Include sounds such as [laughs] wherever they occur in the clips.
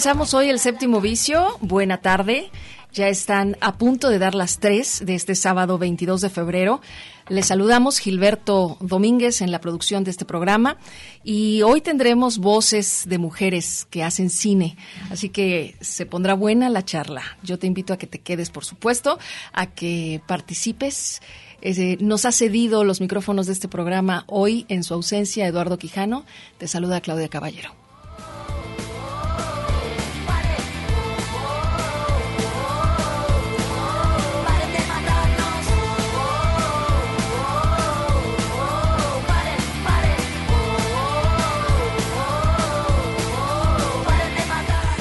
Comenzamos hoy el séptimo vicio. Buena tarde. Ya están a punto de dar las tres de este sábado 22 de febrero. Les saludamos Gilberto Domínguez en la producción de este programa y hoy tendremos voces de mujeres que hacen cine, así que se pondrá buena la charla. Yo te invito a que te quedes, por supuesto, a que participes. Eh, nos ha cedido los micrófonos de este programa hoy en su ausencia Eduardo Quijano. Te saluda Claudia Caballero.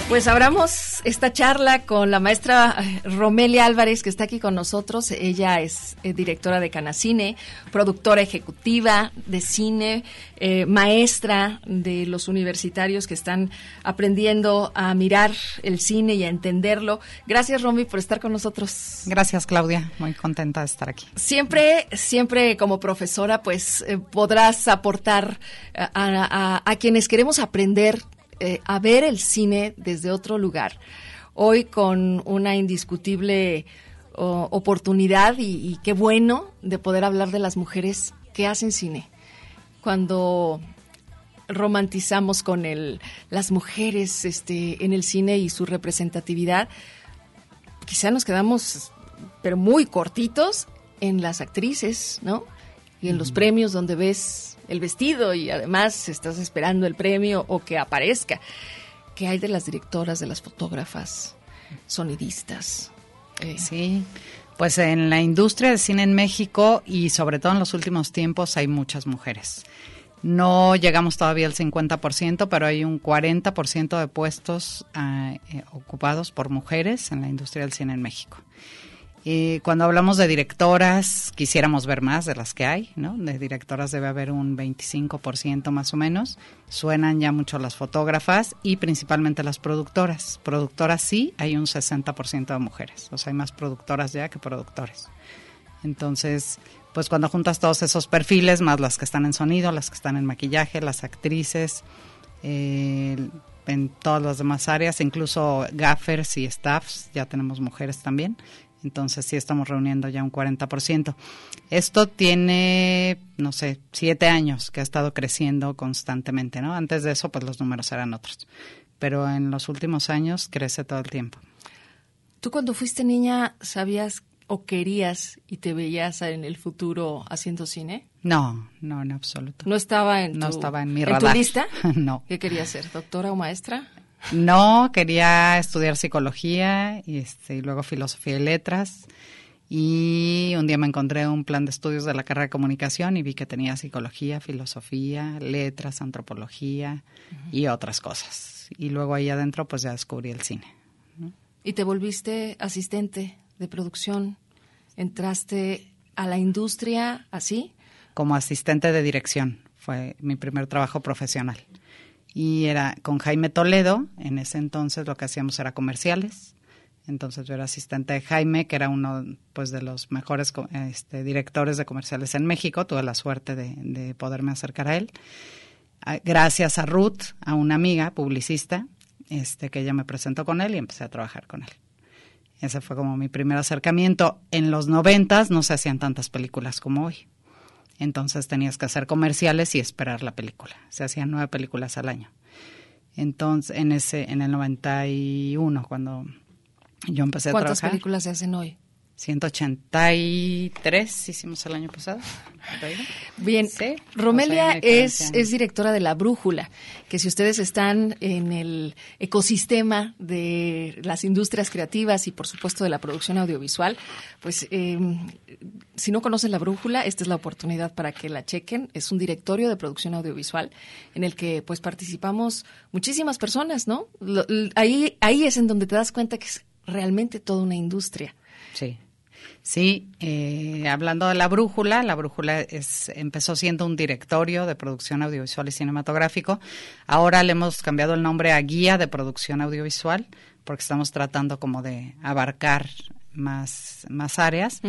Pues abramos esta charla con la maestra eh, Romelia Álvarez, que está aquí con nosotros. Ella es eh, directora de Canacine, productora ejecutiva de cine, eh, maestra de los universitarios que están aprendiendo a mirar el cine y a entenderlo. Gracias, Romy, por estar con nosotros. Gracias, Claudia. Muy contenta de estar aquí. Siempre, siempre como profesora, pues podrás aportar a, a quienes queremos aprender eh, a ver el cine desde otro lugar. Hoy con una indiscutible oportunidad y, qué bueno de poder hablar de las mujeres que hacen cine. Cuando romantizamos con el, las mujeres este, en el cine y su representatividad, quizá nos quedamos, pero muy cortitos, en las actrices, ¿no? Y en los premios donde ves el vestido y además estás esperando el premio o que aparezca. ¿Qué hay de las directoras, de las fotógrafas, sonidistas? Eh, sí, pues en la industria de cine en México y sobre todo en los últimos tiempos hay muchas mujeres. No llegamos todavía al 50%, pero hay un 40% de puestos ah, eh, ocupados por mujeres en la industria del cine en México. Y cuando hablamos de directoras, quisiéramos ver más de las que hay, ¿no? De directoras debe haber un 25% más o menos. Suenan ya mucho las fotógrafas y principalmente las productoras. Productoras sí, hay un 60% de mujeres. O sea, hay más productoras ya que productores. Entonces, pues cuando juntas todos esos perfiles, más las que están en sonido, las que están en maquillaje, las actrices, eh, en todas las demás áreas, incluso gaffers y staffs, ya tenemos mujeres también. Entonces sí estamos reuniendo ya un 40%. Esto tiene, no sé, siete años que ha estado creciendo constantemente, ¿no? Antes de eso, pues los números eran otros. Pero en los últimos años crece todo el tiempo. ¿Tú cuando fuiste niña sabías o querías y te veías en el futuro haciendo cine? No, no, en absoluto. ¿No estaba en, no estaba en mi ¿en tu lista? [laughs] no. ¿Qué querías ser, doctora o maestra? No, quería estudiar psicología y, este, y luego filosofía y letras. Y un día me encontré un plan de estudios de la carrera de comunicación y vi que tenía psicología, filosofía, letras, antropología y otras cosas. Y luego ahí adentro pues ya descubrí el cine. ¿Y te volviste asistente de producción? ¿Entraste a la industria así? Como asistente de dirección. Fue mi primer trabajo profesional y era con Jaime Toledo, en ese entonces lo que hacíamos era comerciales. Entonces yo era asistente de Jaime, que era uno pues de los mejores este, directores de comerciales en México. Tuve la suerte de, poderme acercar a él. gracias a Ruth, a una amiga publicista, este, que ella me presentó con él y empecé a trabajar con él. Ese fue como mi primer acercamiento. En los noventas no se hacían tantas películas como hoy. Entonces tenías que hacer comerciales y esperar la película. Se hacían nueve películas al año. Entonces, en ese, en el 91, cuando yo empecé a trabajar. ¿Cuántas películas se hacen hoy? 183 hicimos el año pasado. Bien, Romelia es, es directora de La Brújula, que si ustedes están en el ecosistema de las industrias creativas y por supuesto de la producción audiovisual, pues em, si no conocen La Brújula, esta es la oportunidad para que la chequen. Es un directorio de producción audiovisual en el que pues participamos muchísimas personas, ¿no? ahí, ahí es en donde te das cuenta que es realmente toda una industria. Sí. Sí, eh, hablando de la brújula, la brújula es, empezó siendo un directorio de producción audiovisual y cinematográfico. Ahora le hemos cambiado el nombre a Guía de Producción Audiovisual porque estamos tratando como de abarcar más, más áreas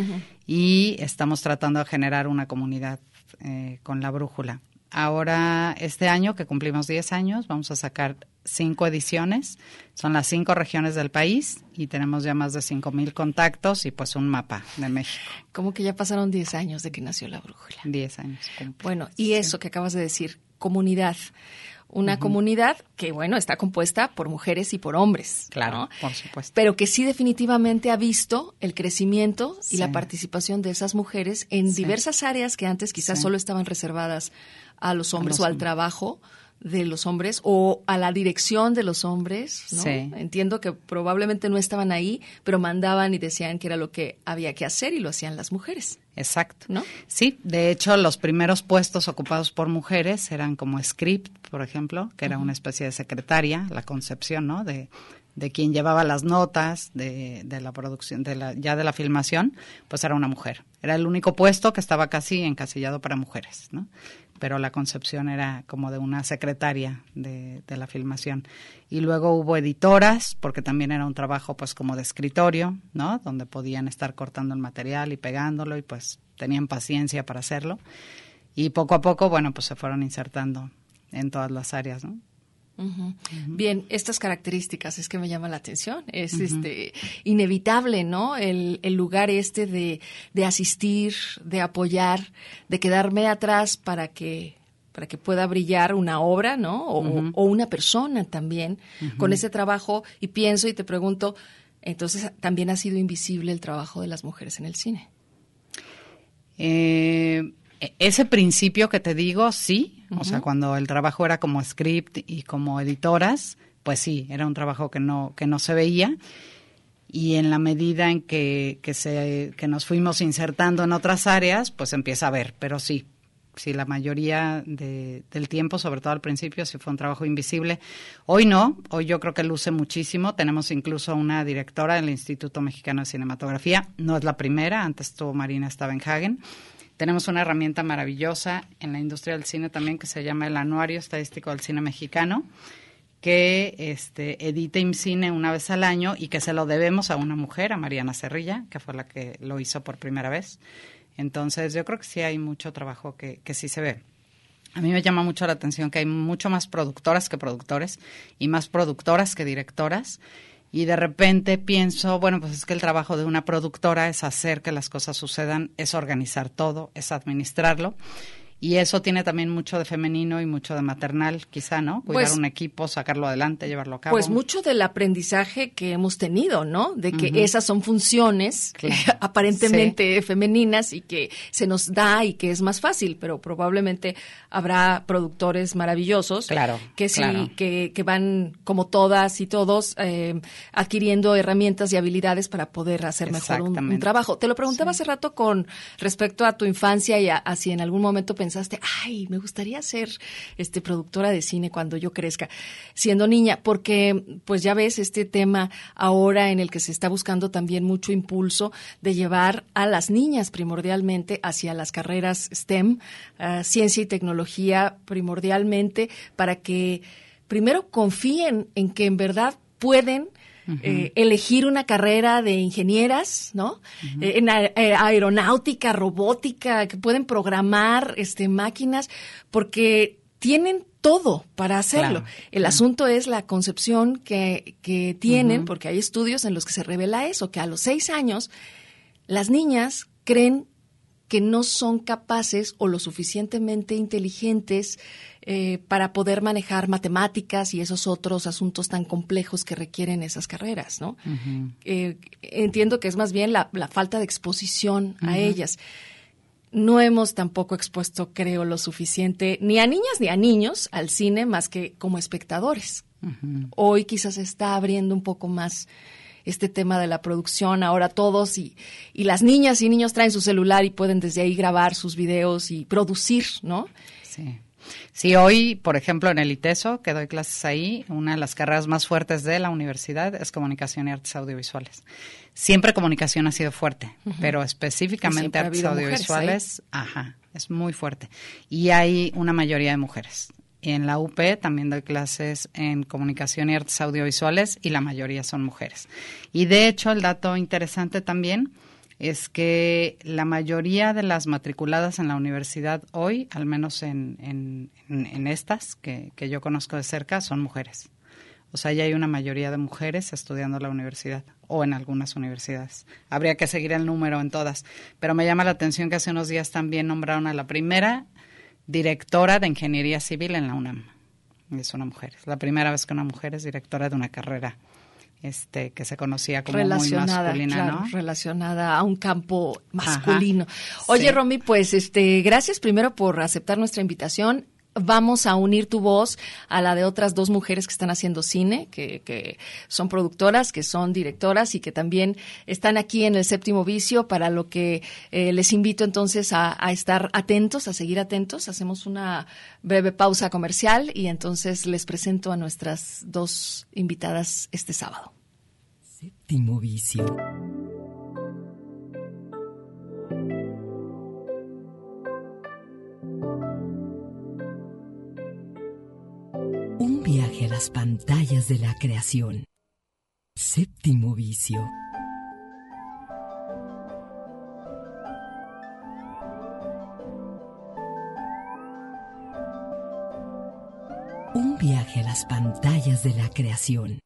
y estamos tratando de generar una comunidad eh, con la brújula. Ahora, este año que cumplimos 10 años, vamos a sacar cinco ediciones. Son las cinco regiones del país y tenemos ya más de cinco mil contactos y pues un mapa de México. ¿Cómo que ya pasaron 10 años de que nació la brújula? 10 años. Bueno, y eso que acabas de decir, comunidad. Una comunidad que, bueno, está compuesta por mujeres y por hombres. Claro, por supuesto. Pero que sí definitivamente ha visto el crecimiento y la participación de esas mujeres en diversas áreas que antes quizás solo estaban reservadas a los hombres o al trabajo de los hombres o a la dirección de los hombres, ¿no? Entiendo que probablemente no estaban ahí, pero mandaban y decían que era lo que había que hacer y lo hacían las mujeres. Exacto. ¿No? Sí, de hecho los primeros puestos ocupados por mujeres eran como script, por ejemplo, que era una especie de secretaria, la concepción, ¿no? De, de quien llevaba las notas de, de la producción, de la, ya de la filmación, pues era una mujer. Era el único puesto que estaba casi encasillado para mujeres, ¿no? Pero la concepción era como de una secretaria de, la filmación. Y luego hubo editoras, porque también era un trabajo pues como de escritorio, ¿no? Donde podían estar cortando el material y pegándolo y pues tenían paciencia para hacerlo. Y poco a poco, bueno, pues se fueron insertando en todas las áreas, ¿no? Bien, estas características es que me llama la atención. Es este inevitable, ¿no? El, lugar este de, asistir, de apoyar, de quedarme atrás para que para que pueda brillar una obra, ¿no? O, una persona también con ese trabajo. Y pienso y te pregunto, entonces también ha sido invisible el trabajo de las mujeres en el cine. Eh, e, ese principio que te digo, sí, o sea, cuando el trabajo era como script y como editoras, pues sí, era un trabajo que no, que no se veía. Y en la medida en que, que, se, que nos fuimos insertando en otras áreas, pues empieza a ver, pero sí, sí, la mayoría de, del tiempo, sobre todo al principio, sí fue un trabajo invisible. Hoy no, hoy yo creo que luce muchísimo. Tenemos incluso una directora del Instituto Mexicano de Cinematografía. No es la primera, antes estuvo Marina Stavenhagen. Tenemos una herramienta maravillosa en la industria del cine también que se llama el Anuario Estadístico del Cine Mexicano, que este, edita IMCINE una vez al año y que se lo debemos a una mujer, a Mariana Cerrilla, que fue la que lo hizo por primera vez. Entonces, yo creo que sí hay mucho trabajo que, que sí se ve. A mí me llama mucho la atención que hay mucho más productoras que productores y más productoras que directoras y de repente pienso, bueno, pues es que el trabajo de una productora es hacer que las cosas sucedan, es organizar todo, es administrarlo y eso tiene también mucho de femenino y mucho de maternal, quizá, ¿no? Cuidar pues un equipo, sacarlo adelante, llevarlo a cabo. Pues mucho del aprendizaje que hemos tenido, ¿no? De que esas son funciones [laughs] aparentemente femeninas y que se nos da y que es más fácil, pero probablemente habrá productores maravillosos claro, que sí, que, que, van como todas y todos eh, adquiriendo herramientas y habilidades para poder hacer mejor un, trabajo. Te lo preguntaba hace rato con respecto a tu infancia y a, si en algún momento pensaste pensaste, ay, me gustaría ser este productora de cine cuando yo crezca, siendo niña? Porque, pues ya ves este tema ahora en el que se está buscando también mucho impulso de llevar a las niñas primordialmente hacia las carreras STEM, ciencia y tecnología primordialmente, para que primero confíen en que en verdad pueden eh, elegir una carrera de ingenieras, ¿no? Eh, en eh, aeronáutica, robótica, que pueden programar este, máquinas, porque tienen todo para hacerlo. El asunto es la concepción que, que tienen, porque hay estudios en los que se revela eso, que a los seis años las niñas creen que no son capaces o lo suficientemente inteligentes eh, para poder manejar matemáticas y esos otros asuntos tan complejos que requieren esas carreras, ¿no? Eh, entiendo que es más bien la, falta de exposición a ellas. No hemos tampoco expuesto, creo, lo suficiente ni a niñas ni a niños al cine más que como espectadores. Hoy quizás se está abriendo un poco más este tema de la producción. Ahora todos y, y las niñas y niños traen su celular y pueden desde ahí grabar sus videos y producir, ¿no? Sí. Sí, hoy, por ejemplo, en el ITESO, que doy clases ahí, una de las carreras más fuertes de la universidad es comunicación y artes audiovisuales. Siempre comunicación ha sido fuerte, pero específicamente artes audiovisuales, ajá, es muy fuerte. Y hay una mayoría de mujeres. Y en la UP también doy clases en comunicación y artes audiovisuales y la mayoría son mujeres. Y de hecho, el dato interesante también es que la mayoría de las matriculadas en la universidad hoy, al menos en, en, estas que, que, yo conozco de cerca, son mujeres. O sea, ya hay una mayoría de mujeres estudiando en la universidad o en algunas universidades. Habría que seguir el número en todas. Pero me llama la atención que hace unos días también nombraron a la primera directora de ingeniería civil en la UNAM. Es una mujer. Es la primera vez que una mujer es directora de una carrera este que se conocía como relacionada, muy masculina, Relacionada a un campo masculino. Oye, Romy, pues este, gracias primero por aceptar nuestra invitación vamos a unir tu voz a la de otras dos mujeres que están haciendo cine, que, que, son productoras, que son directoras y que también están aquí en el séptimo vicio, para lo que eh, les invito entonces a, a, estar atentos, a seguir atentos. Hacemos una breve pausa comercial y entonces les presento a nuestras dos invitadas este sábado. Séptimo vicio. Las pantallas de la creación. Séptimo vicio. Un viaje a las pantallas de la creación.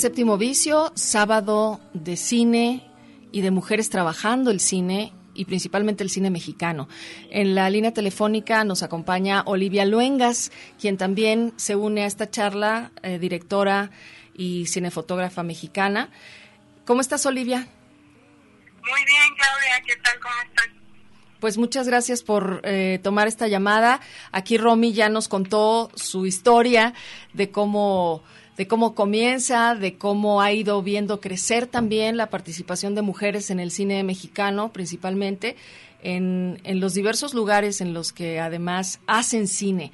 Séptimo vicio, sábado de cine y de mujeres trabajando el cine y principalmente el cine mexicano. En la línea telefónica nos acompaña Olivia Luengas, quien también se une a esta charla, eh, directora y cinefotógrafa mexicana. ¿Cómo estás, Olivia? Muy bien, Claudia, ¿qué tal? ¿Cómo estás? Pues muchas gracias por eh, tomar esta llamada. Aquí Romy ya nos contó su historia de cómo de cómo comienza, de cómo ha ido viendo crecer también la participación de mujeres en el cine mexicano, principalmente en, en los diversos lugares en los que además hacen cine.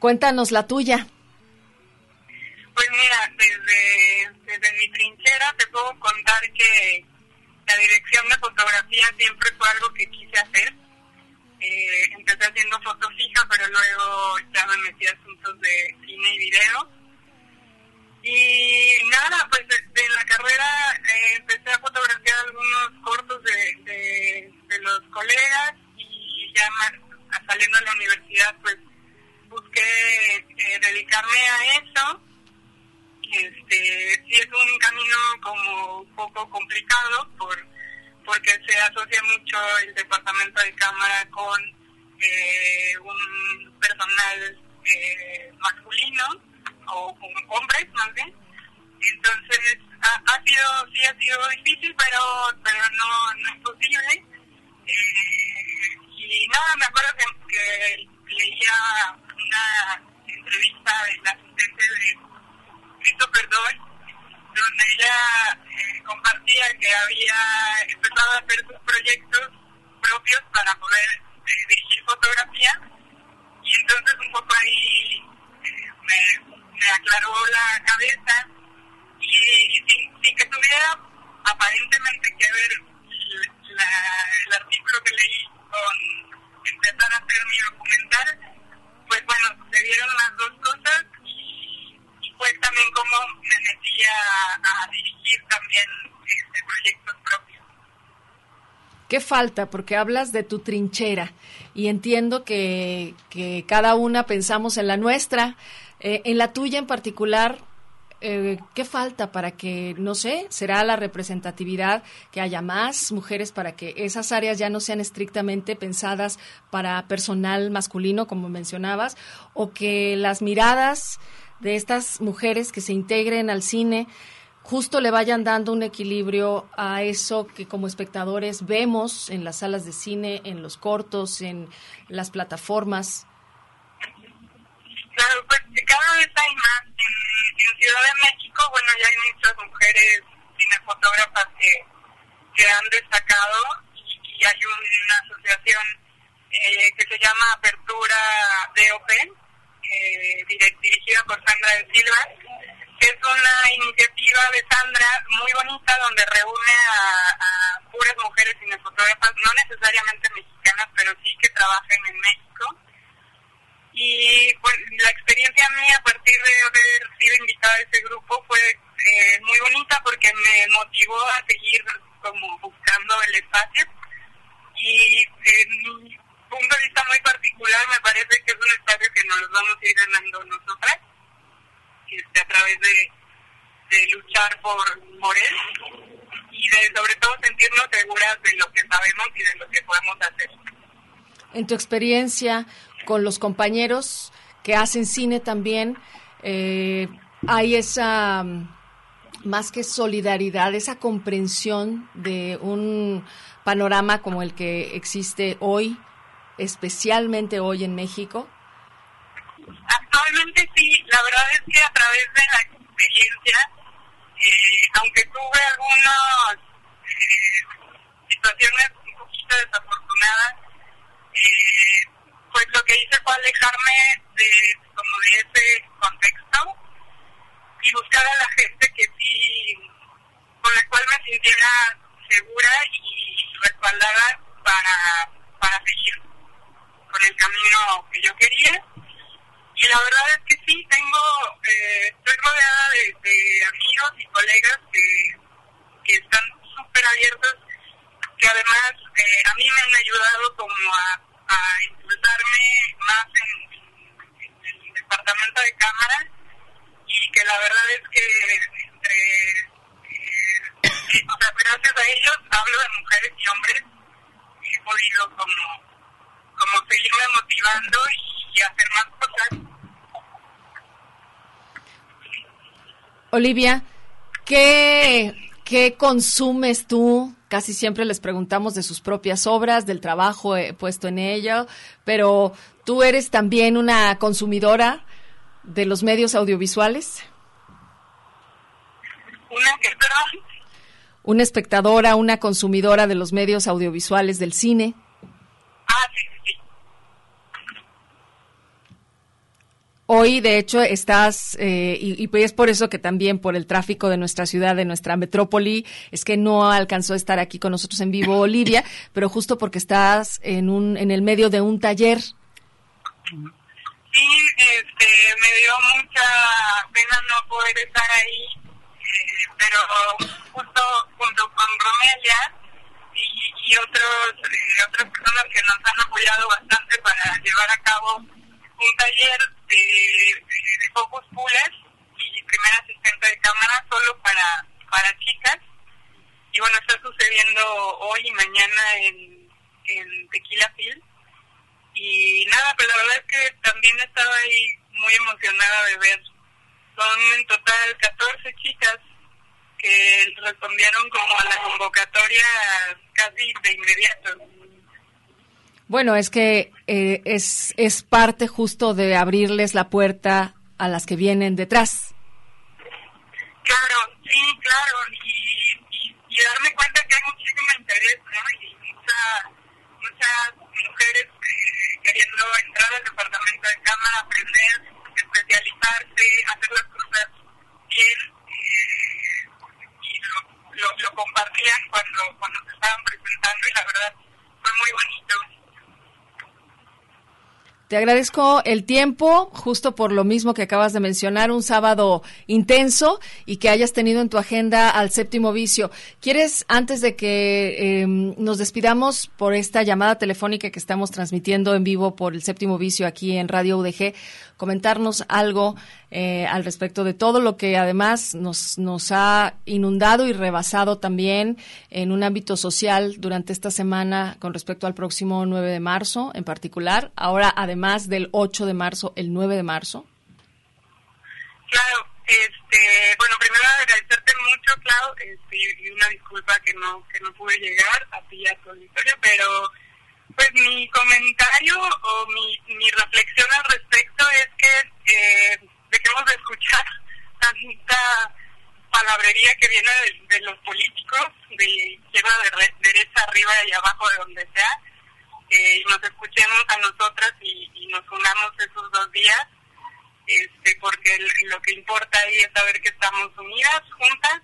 Cuéntanos la tuya. Pues mira, desde, desde mi trinchera te puedo contar que la dirección de fotografía siempre fue algo que quise hacer. Eh, empecé haciendo foto fija, pero luego ya me metí asuntos de cine y video y nada, pues de, la carrera eh, empecé a fotografiar algunos cortos de, de, los colegas y ya saliendo de la universidad pues busqué eh, dedicarme a eso. Este, sí es un camino como un poco complicado por porque se asocia mucho el departamento de cámara con eh, un personal masculino o con hombres más bien. Entonces, ha, sido, sí ha sido difícil, pero, pero no, no es posible. Eh, y nada, me acuerdo que, leía una entrevista del asistente de Cristo Perdón donde ella eh, compartía que había empezado a hacer sus proyectos propios para poder eh, dirigir fotografía. Y entonces un poco ahí eh, me, me, aclaró la cabeza y, sin, sin, que tuviera aparentemente que ver el artículo que leí con empezar a hacer mi documental, pues bueno, se dieron las dos cosas y, y pues también como me metí a, a dirigir también este, proyectos propios. ¿Qué falta? Porque hablas de tu trinchera y entiendo que, que cada una pensamos en la nuestra, eh, en la tuya en particular. Eh, ¿Qué falta para que, no sé, será la representatividad, que haya más mujeres para que esas áreas ya no sean estrictamente pensadas para personal masculino, como mencionabas, o que las miradas de estas mujeres que se integren al cine justo le vayan dando un equilibrio a eso que como espectadores vemos en las salas de cine, en los cortos, en las plataformas. Claro, pues cada vez hay más. En, Ciudad de México, bueno, ya hay muchas mujeres cinefotógrafas que, que han destacado y, hay una asociación eh, que se llama Apertura DOP, eh, dirigida por Sandra de Silva, es una iniciativa de Sandra muy bonita donde reúne a, a puras mujeres cinefotógrafas, no necesariamente mexicanas, pero sí que trabajan en México. Y pues la experiencia mía a partir de haber sido invitada a ese grupo fue eh, muy bonita porque me motivó a seguir como buscando el espacio. Y en mi punto de vista muy particular me parece que es un espacio que nos vamos a ir ganando nosotras este, a través de, de luchar por, por él y de sobre todo sentirnos seguras de lo que sabemos y de lo que podemos hacer. En tu experiencia con los compañeros que hacen cine también, eh, hay esa, más que solidaridad, esa comprensión de un panorama como el que existe hoy, especialmente hoy en México? Actualmente sí, la verdad es que a través de la experiencia, eh, aunque tuve algunas eh, situaciones un poquito desafortunadas, eh, pues lo que hice fue alejarme de como de ese contexto y buscar a la gente que sí, con la cual me sintiera segura y respaldada para, para seguir con el camino que yo quería. Y la verdad es que sí, tengo, eh, estoy rodeada de, amigos y colegas que, que están súper abiertos, que además eh, a mí me han ayudado como a, a impulsarme más en, el departamento de cámara y que la verdad es que entre, eh, o sea, gracias a ellos hablo de mujeres y hombres he podido como, como seguirme motivando y, y hacer más cosas. Olivia, ¿qué, ¿qué consumes tú? Casi siempre les preguntamos de sus propias obras, del trabajo puesto en ello, pero tú eres también una consumidora de los medios audiovisuales. ¿Una perdón? Una espectadora, una consumidora de los medios audiovisuales del cine. Ah, sí, sí. Hoy, de hecho, estás, eh, y, y, es por eso que también por el tráfico de nuestra ciudad, de nuestra metrópoli, es que no alcanzó a estar aquí con nosotros en vivo [laughs] Olivia, pero justo porque estás en un, en el medio de un taller. Sí, este, me dio mucha pena no poder estar ahí, eh, pero justo junto con Romelia y, y otros, eh, otras personas que nos han apoyado bastante para llevar a cabo un taller de, de, focus y primera asistente de cámara solo para, para chicas. Y bueno, está sucediendo hoy y mañana en, en Tequila Phil. Y nada, pero la verdad es que también estaba ahí muy emocionada de ver. Son en total 14 chicas que respondieron como a la convocatoria casi de inmediato. Bueno, es que eh, es, es parte justo de abrirles la puerta a las que vienen detrás. Claro, sí, claro, y, darme cuenta que hay muchísimo interés, ¿no? Y mucha, muchas mujeres eh, queriendo entrar al departamento de cámara, aprender, especializarse, hacer las cosas bien, eh, y lo, lo, lo compartían cuando, cuando se estaban presentando y la verdad fue muy bonito. Te agradezco el tiempo, justo por lo mismo que acabas de mencionar, un sábado intenso y que hayas tenido en tu agenda al séptimo vicio. ¿Quieres, antes de que eh, nos despidamos por esta llamada telefónica que estamos transmitiendo en vivo por el séptimo vicio aquí en Radio UDG, comentarnos algo eh, al respecto de todo lo que además nos, nos ha inundado y rebasado también en un ámbito social durante esta semana con respecto al próximo 9 de marzo en particular, ahora además del 8 de marzo, el 9 de marzo? Claro, este, bueno, primero agradecerte mucho, Clau, este, y una disculpa que no, que no pude llegar a ti a tu auditorio, pero pues mi comentario o mi, mi reflexión al respecto es que eh, dejemos de escuchar [laughs] tanta palabrería que viene de, los políticos, de izquierda, de re, derecha, arriba y abajo, de donde sea, eh, y nos escuchemos a nosotras y, nos unamos esos dos días, este, porque lo que importa ahí es saber que estamos unidas, juntas,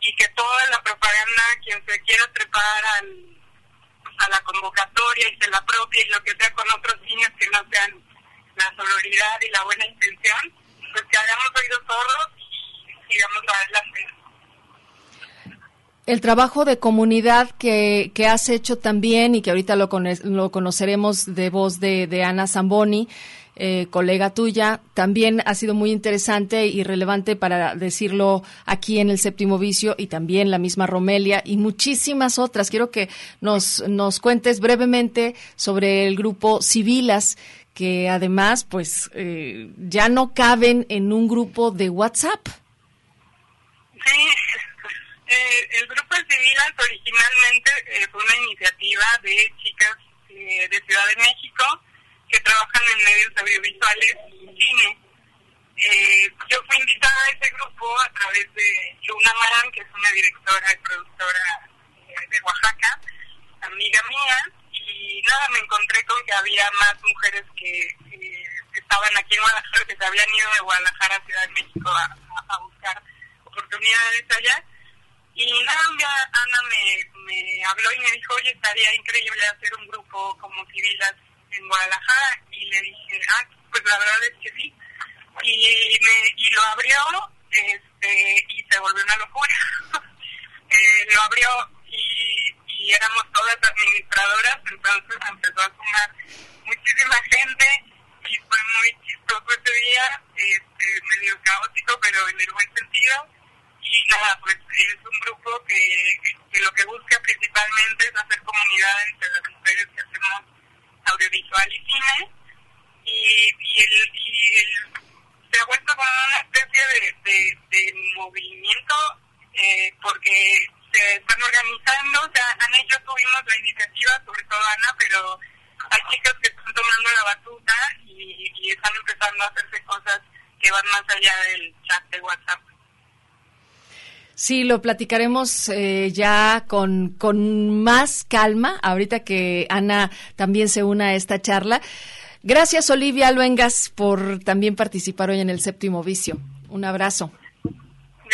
y que toda la propaganda, quien se quiera trepar al a la convocatoria y se la propia y lo que sea con otros niños que no sean la sororidad y la buena intención, pues que hagamos oídos sordos y sigamos adelante. El trabajo de comunidad que, que has hecho también y que ahorita lo, con, lo conoceremos de voz de, de Ana Zamboni, eh, colega tuya, también ha sido muy interesante y relevante para decirlo aquí en el séptimo vicio y también la misma Romelia y muchísimas otras. Quiero que nos, nos cuentes brevemente sobre el grupo Civilas que además pues eh, ya no caben en un grupo de WhatsApp. Sí, [laughs] eh, el grupo Civilas originalmente eh, fue una iniciativa de chicas eh, de Ciudad de México que trabajan en medios audiovisuales y cine. Eh, yo fui invitada a ese grupo a través de Luna Marán, que es una directora y productora eh, de Oaxaca, amiga mía, y nada, me encontré con que había más mujeres que estaban aquí en Guadalajara, que se habían ido de Guadalajara a Ciudad de México a, buscar oportunidades allá. Y nada, Ana me, me habló y me dijo, oye, estaría increíble hacer un grupo como civilas en Guadalajara y le dije, ah, pues la verdad es que sí. Y, me, y lo abrió este, y se volvió una locura. [laughs] eh, lo abrió y, éramos todas administradoras, entonces empezó a sumar muchísima gente y fue muy chistoso ese día, este, medio caótico, pero en el buen sentido. Y nada, pues es un grupo que, que lo que busca principalmente es hacer comunidad entre las mujeres que hacemos audiovisual y cine y, y, el, y el, se ha vuelto como una especie de, de, de movimiento eh, porque se están organizando, o sea, hecho, tuvimos la iniciativa, sobre todo Ana, pero hay chicas que están tomando la batuta y, y están empezando a hacerse cosas que van más allá del chat de WhatsApp. Sí, lo platicaremos eh, ya con, con más calma, ahorita que Ana también se una a esta charla. Gracias, Olivia Luengas, por también participar hoy en el séptimo vicio. Un abrazo.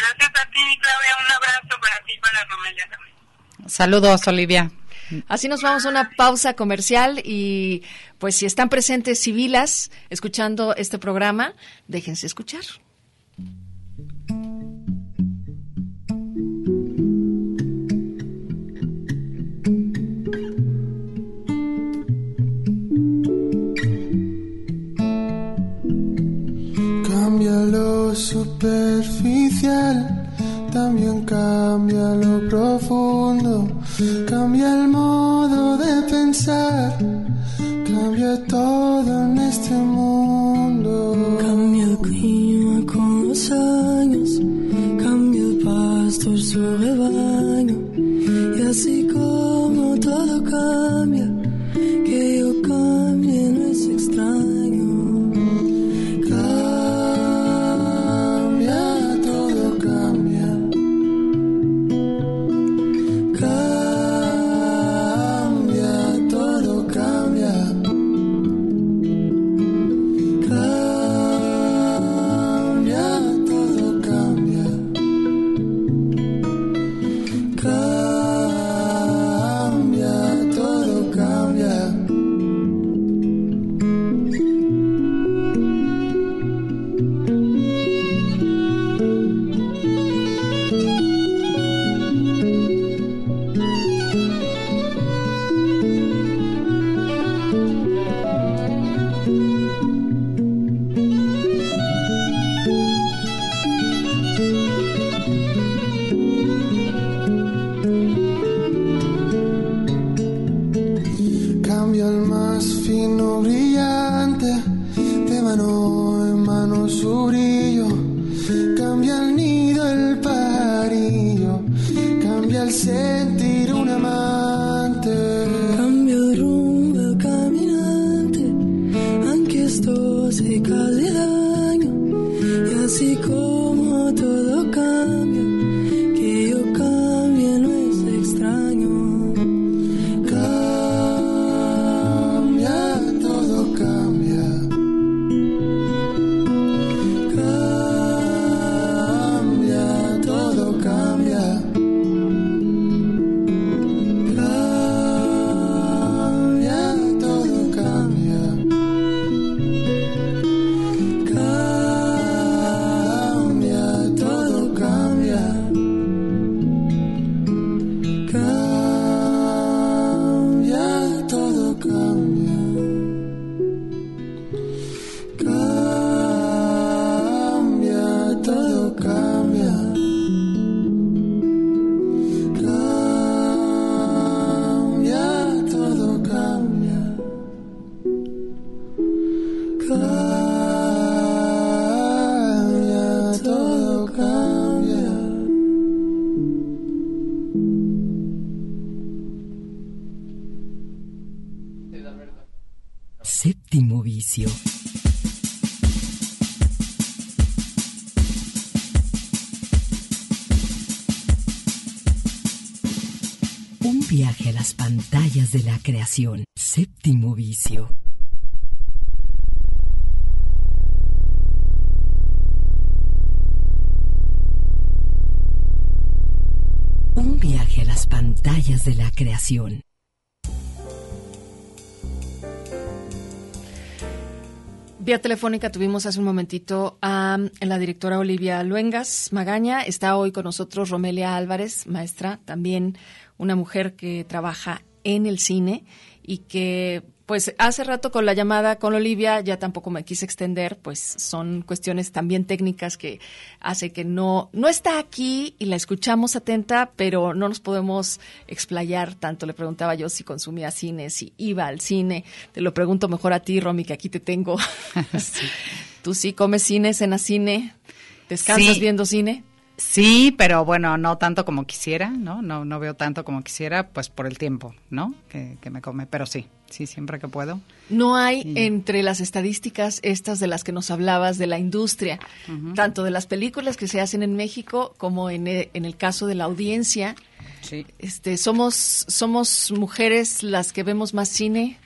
Gracias a ti, Claudia. Un abrazo para ti y para Romelia también. Saludos, Olivia. Así nos vamos a una pausa comercial y pues si están presentes civilas escuchando este programa, déjense escuchar. Cambia lo superficial, también cambia lo profundo, cambia el modo de pensar, cambia todo en este mundo. Cambia el clima con creación. Séptimo vicio. Un viaje a las pantallas de la creación. Vía telefónica tuvimos hace un momentito a la directora Olivia Luengas Magaña. Está hoy con nosotros Romelia Álvarez, maestra, también una mujer que trabaja en el cine y que pues hace rato con la llamada con Olivia ya tampoco me quise extender, pues son cuestiones también técnicas que hace que no no está aquí y la escuchamos atenta, pero no nos podemos explayar tanto. Le preguntaba yo si consumía cine, si iba al cine. Te lo pregunto mejor a ti, Romy, que aquí te tengo. [laughs] [laughs] ¿Tú sí comes cine, cenas cine? ¿Descansas Sí. viendo cine? Sí, pero bueno, no tanto como quisiera, ¿no? No, no veo tanto como quisiera, pues por el tiempo, ¿no? Que, que me come, pero sí, sí, siempre que puedo. No hay entre las estadísticas estas de las que nos hablabas de la industria, tanto de las películas que se hacen en México como en e- en el caso de la audiencia. Sí. Este, somos somos mujeres las que vemos más cine.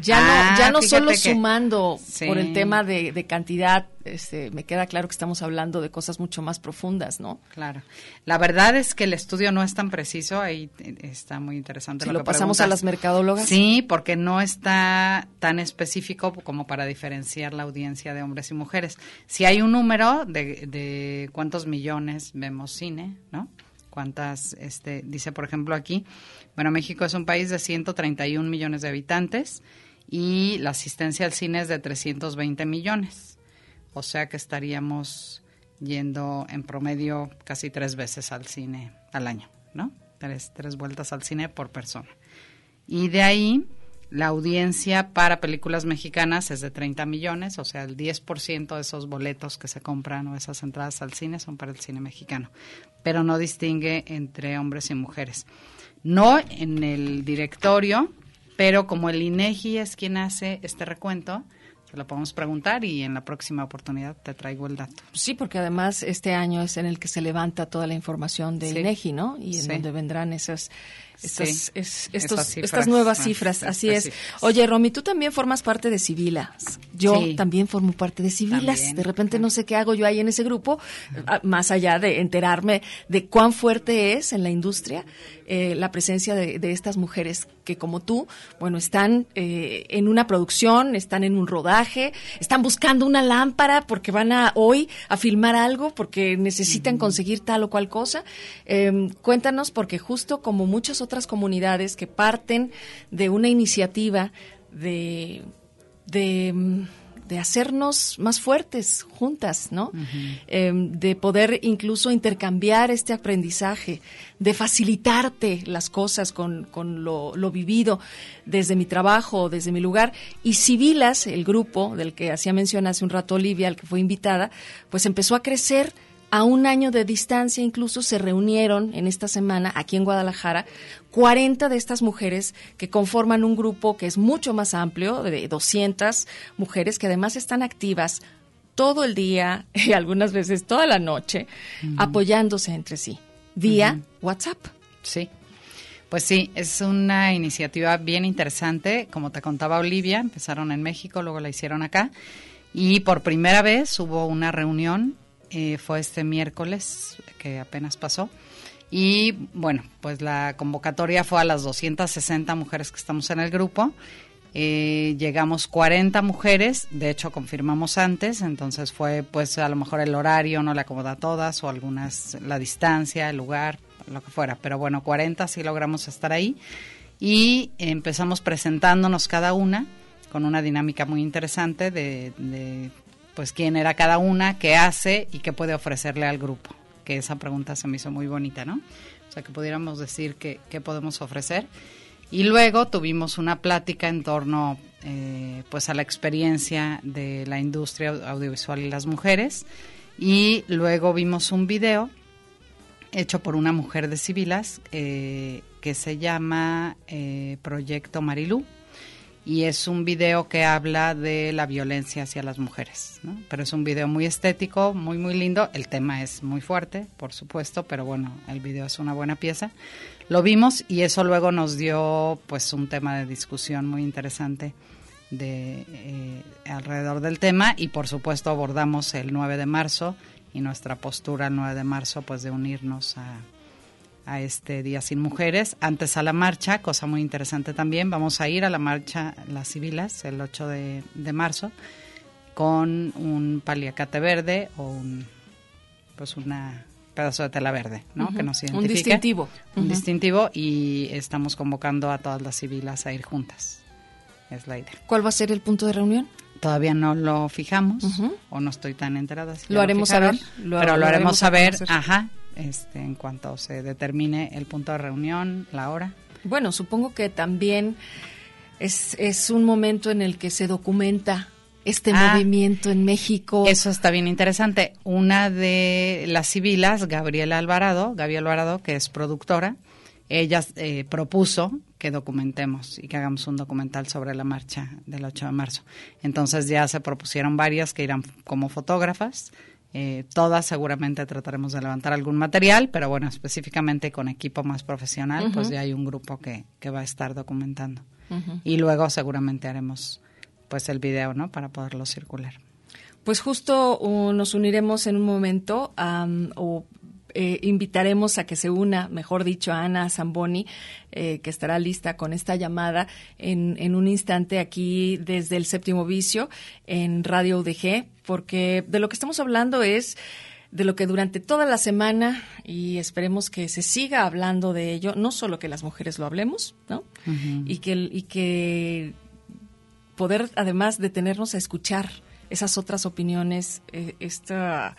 Ya Ah, no ya no solo que- sumando Sí. por el tema de, de cantidad, este, me queda claro que estamos hablando de cosas mucho más profundas, ¿no? Claro. La verdad es que el estudio no es tan preciso, ahí está muy interesante. Si lo lo que pasamos a preguntas. las mercadólogas. Sí, porque no está tan específico como para diferenciar la audiencia de hombres y mujeres. Si hay un número de, de cuántos millones vemos cine, ¿no? Cuántas, este, dice por ejemplo aquí, bueno, México es un país de 131 millones de habitantes y la asistencia al cine es de 320 millones. O sea que estaríamos yendo en promedio casi tres veces al cine al año, ¿no? Tres, tres vueltas al cine por persona. Y de ahí, la audiencia para películas mexicanas es de 30 millones, o sea, el 10% de esos boletos que se compran o esas entradas al cine son para el cine mexicano, pero no distingue entre hombres y mujeres. No en el directorio, pero como el INEGI es quien hace este recuento, se lo podemos preguntar y en la próxima oportunidad te traigo el dato. Sí, porque además este año es en el que se levanta toda la información del Sí. INEGI, ¿no? Y en Sí. donde vendrán esas, estas, Sí. es- Esas estos- cifras estas nuevas más cifras. Así es. Oye, Romy, tú también formas parte de Civilas. Yo Sí. también formo parte de Civilas. También, de repente no sé qué hago yo ahí en ese grupo, ah, más allá de enterarme de cuán fuerte es en la industria eh, la presencia de, de estas mujeres que como tú, bueno, están eh, en una producción, están en un rodaje, están buscando una lámpara porque van a hoy a filmar algo porque necesitan conseguir tal o cual cosa. Eh, cuéntanos porque justo como muchas otras comunidades que parten de una iniciativa de de de hacernos más fuertes juntas, ¿no? Em, de poder incluso intercambiar este aprendizaje, de facilitarte las cosas con, con lo, lo, vivido desde mi trabajo, desde mi lugar. Y Civilas, el grupo del que hacía mención hace un rato Olivia, al que fue invitada, pues empezó a crecer a un año de distancia incluso se reunieron en esta semana aquí en Guadalajara 40 de estas mujeres que conforman un grupo que es mucho más amplio, de 200 mujeres que además están activas todo el día [laughs] y algunas veces toda la noche apoyándose entre sí vía WhatsApp. Sí. Pues sí, es una iniciativa bien interesante. Como te contaba Olivia, empezaron en México, luego la hicieron acá. Y por primera vez hubo una reunión fue este miércoles que apenas pasó. Y bueno, pues la convocatoria fue a las 260 mujeres que estamos en el grupo. Eh, llegamos 40 mujeres, de hecho confirmamos antes, entonces fue pues a lo mejor el horario no le acomoda a todas o algunas la distancia, el lugar, lo que fuera, pero bueno, 40 sí logramos estar ahí y empezamos presentándonos cada una con una dinámica muy interesante de pues quién era cada una, qué hace y qué puede ofrecerle al grupo. Que esa pregunta se me hizo muy bonita, ¿no? O sea, que pudiéramos decir qué, qué podemos ofrecer. Y luego tuvimos una plática en torno eh, pues a la experiencia de la industria audiovisual y las mujeres. Y luego vimos un video hecho por una mujer de Civilas eh, que se llama eh, Proyecto Marilú y es un video que habla de la violencia hacia las mujeres, ¿no? Pero es un video muy estético, muy muy lindo, el tema es muy fuerte, por supuesto, pero bueno, el video es una buena pieza. Lo vimos y eso luego nos dio pues un tema de discusión muy interesante de eh, alrededor del tema y por supuesto abordamos el 9 de marzo y nuestra postura el 9 de marzo pues de unirnos a a este Día Sin Mujeres. Antes a la marcha, cosa muy interesante también, vamos a ir a la marcha Las Civilas el 8 de, marzo con un paliacate verde o un pues una pedazo de tela verde, ¿no? Que nos identifique. Un distintivo. Un distintivo y estamos convocando a todas las civilas a ir juntas. Es la idea. ¿Cuál va a ser el punto de reunión? Todavía no lo fijamos o no estoy tan enterada. lo haremos saber. pero lo, haremos saber, ajá, este, en cuanto se determine el punto de reunión, la hora. Bueno, supongo que también es, es un momento en el que se documenta este ah, movimiento en México. Eso está bien interesante. Una de las civilas, Gabriela Alvarado, Gabriela Alvarado, que es productora, ella eh, propuso que documentemos y que hagamos un documental sobre la marcha del 8 de marzo. Entonces ya se propusieron varias que irán como fotógrafas eh, todas seguramente trataremos de levantar algún material, pero bueno, específicamente con equipo más profesional, pues ya hay un grupo que, que va a estar documentando. Y luego seguramente haremos pues el video, ¿no? Para poderlo circular. Pues justo uh, nos uniremos en un momento o eh, invitaremos a que se una, mejor dicho, a Ana Zamboni, eh, que estará lista con esta llamada en, en, un instante aquí desde el séptimo vicio en Radio UDG porque de lo que estamos hablando es de lo que durante toda la semana, y esperemos que se siga hablando de ello, no solo que las mujeres lo hablemos, ¿no? y, que, y que poder además detenernos a escuchar esas otras opiniones, eh, esta,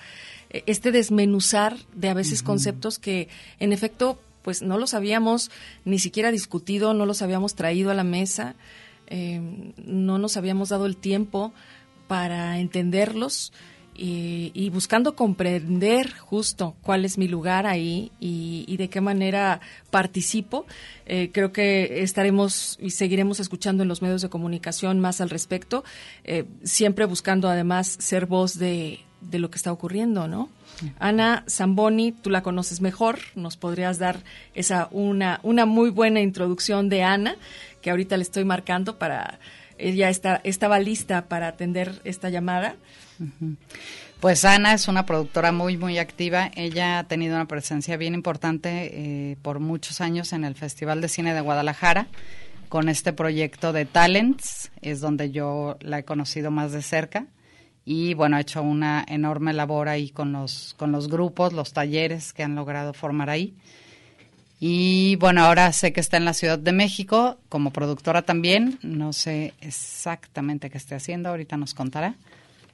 este desmenuzar de a veces conceptos que en efecto pues no los habíamos ni siquiera discutido, no los habíamos traído a la mesa, eh, no nos habíamos dado el tiempo para entenderlos y, buscando comprender justo cuál es mi lugar ahí y, de qué manera participo. Eh, creo que estaremos y seguiremos escuchando en los medios de comunicación más al respecto, eh, siempre buscando además ser voz de, de lo que está ocurriendo, ¿no? Ana Zamboni, tú la conoces mejor, nos podrías dar esa una, una muy buena introducción de Ana, que ahorita le estoy marcando para ella está, estaba lista para atender esta llamada. Pues Ana es una productora muy, muy activa. Ella ha tenido una presencia bien importante eh, por muchos años en el Festival de Cine de Guadalajara con este proyecto de Talents. Es donde yo la he conocido más de cerca. Y bueno, ha hecho una enorme labor ahí con los, con los grupos, los talleres que han logrado formar ahí. Y bueno, ahora sé que está en la Ciudad de México como productora también. No sé exactamente qué esté haciendo, ahorita nos contará.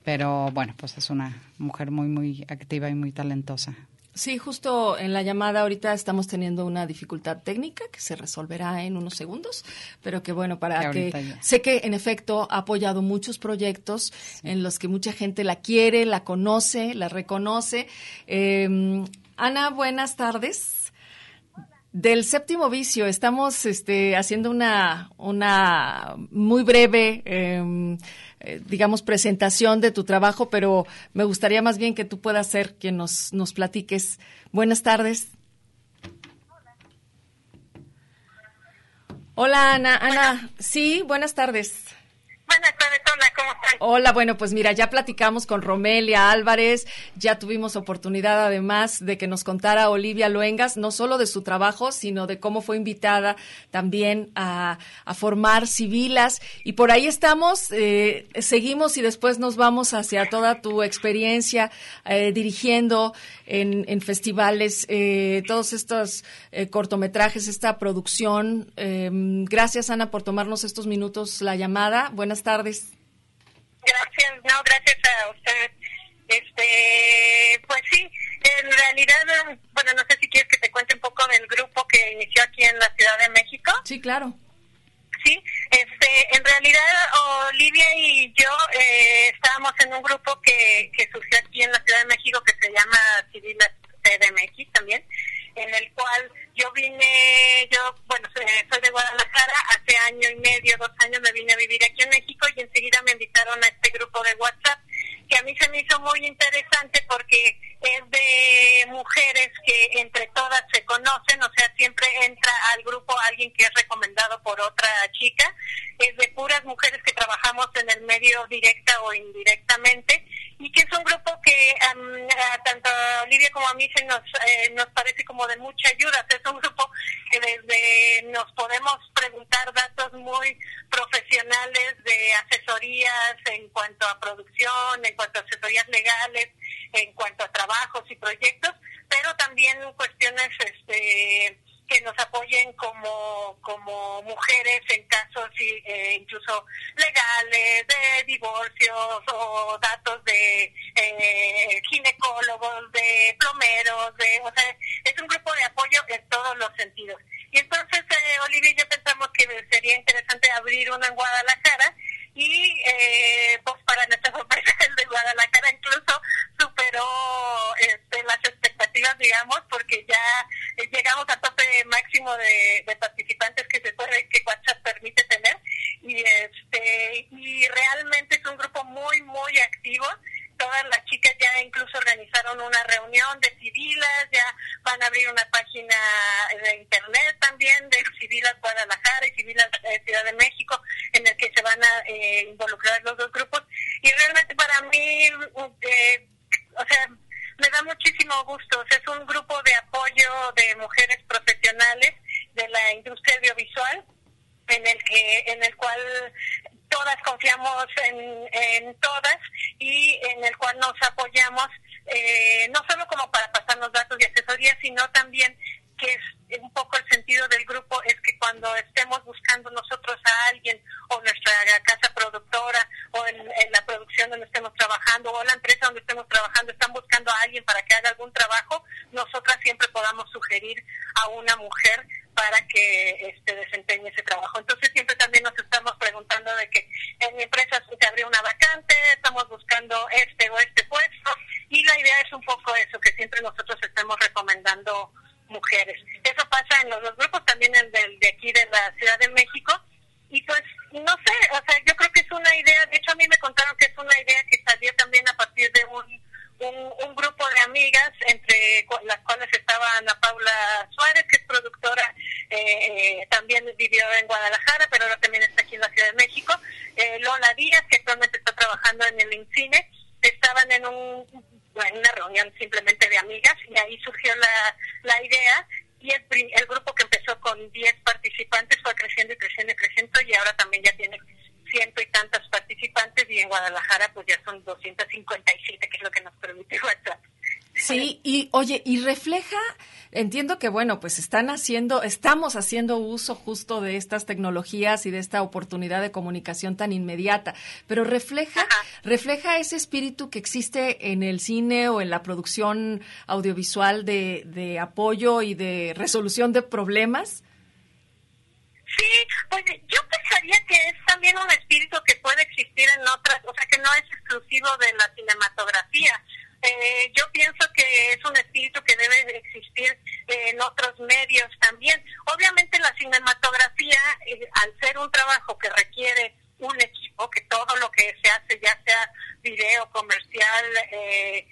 Pero bueno, pues es una mujer muy, muy activa y muy talentosa. Sí, justo en la llamada ahorita estamos teniendo una dificultad técnica que se resolverá en unos segundos, pero que bueno, para que, sé que en efecto ha apoyado muchos proyectos en los que mucha gente la quiere, la conoce, la reconoce. Eh, Ana, buenas tardes. Del séptimo vicio, estamos este, haciendo una, una muy breve, em, eh, digamos, presentación de tu trabajo, pero me gustaría más bien que tú puedas ser quien nos, nos platiques. Buenas tardes. Hola, Ana. Ana, sí, buenas tardes. Hola, bueno, pues mira, ya platicamos con Romelia Álvarez, ya tuvimos oportunidad además de que nos contara Olivia Luengas, no solo de su trabajo, sino de cómo fue invitada también a, formar civilas. Y por ahí estamos, eh, seguimos y después nos vamos hacia toda tu experiencia eh, dirigiendo en, festivales eh, todos estos cortometrajes, esta producción. gracias, Ana, por tomarnos estos minutos la llamada. Buenas tardes. Gracias, no, gracias a usted. Este, pues sí, en realidad, bueno, no sé si quieres que te cuente un poco del grupo que inició aquí en la Ciudad de México. Sí, claro. Sí, este, en realidad Olivia y yo eh, estábamos en un grupo que, que surgió aquí en la Ciudad de México que se llama Civil CDMX también, en el cual yo vine, yo, bueno, soy de Guadalajara, hace año y medio, dos años me vine a vivir aquí en México y enseguida me invitaron a este grupo de WhatsApp, que a mí se me hizo muy interesante porque es de mujeres que entre todas se conocen, o sea, siempre entra al grupo alguien que es recomendado por otra chica, es de puras mujeres que trabajamos en el medio directa o indirectamente y que es un grupo que tanto a Olivia como a mí se nos, eh, nos parece como de mucha ayuda. Es un grupo que desde nos podemos preguntar datos muy profesionales de asesorías en cuanto a producción, en cuanto a asesorías legales, en cuanto a trabajos y proyectos, pero también cuestiones este, que nos apoyen como, como mujeres en casos eh, incluso legales, de divorcios o datos de eh, ginecólogos, de plomeros, de, o sea, es un grupo de apoyo en todos los sentidos. Y entonces, eh, Olivia y yo pensamos que sería interesante abrir uno en Guadalajara y eh, pues para nuestra sorpresa [laughs] el de Guadalajara incluso superó este, las digamos porque ya llegamos a tope máximo de, participantes que se puede que WhatsApp permite tener y este y realmente es un grupo muy muy activo todas las chicas ya incluso organizaron una reunión de civilas, ya van a abrir una página de internet también de Civilas Guadalajara y Civilas eh, Ciudad de México, en el que se van a eh, involucrar los dos grupos. Y realmente para mí, eh, o sea, me da muchísimo gusto. es un grupo de apoyo de mujeres profesionales de la industria audiovisual en el que en el cual todas confiamos en, en todas y en el cual nos apoyamos eh, no solo como para pasarnos datos y asesoría, sino también que es un poco el sentido del grupo es que cuando estemos buscando nosotros a alguien o nuestra casa productora o en, la producción donde estemos trabajando o la empresa donde estemos trabajando están buscando a alguien para que haga algún trabajo, nosotras siempre podamos sugerir a una mujer para que este, desempeñe ese trabajo. Entonces siempre también nos estamos preguntando de que en mi empresa se abrió una vacante, estamos buscando este o este puesto y la idea es un poco eso, que siempre nosotros estemos recomendando mujeres. Eso pasa en los dos grupos, también en el de aquí de la Ciudad de México. Y pues, no sé, o sea, yo creo que es una idea, de hecho a mí me contaron que es una idea que salió también a partir de un, un, grupo de amigas, entre las cuales estaba Ana Paula Suárez, que es productora, eh, eh, también vivió en Guadalajara, pero ahora también está aquí en la Ciudad de México. Eh, Lola Díaz, que actualmente está trabajando en el INCINE, estaban en un en una reunión simplemente de amigas y ahí surgió la, la idea y el, el grupo que empezó con 10 participantes fue creciendo y creciendo y también ya tiene ciento y tantas participantes y en Guadalajara pues ya son 257 que es lo que nos permite [laughs] WhatsApp. Sí, y oye, y refleja entiendo que, bueno, pues están haciendo, estamos haciendo uso justo de estas tecnologías y de esta oportunidad de comunicación tan inmediata, pero refleja, refleja ese espíritu que existe en el cine o en la producción audiovisual de, de apoyo y de resolución de problemas. Sí, pues yo que es también un espíritu que puede existir en otras, o sea, que no es exclusivo de la cinematografía. Eh, yo pienso que es un espíritu que debe existir en otros medios también. Obviamente la cinematografía, eh, al ser un trabajo que requiere un equipo, que todo lo que se hace, ya sea video, comercial, eh,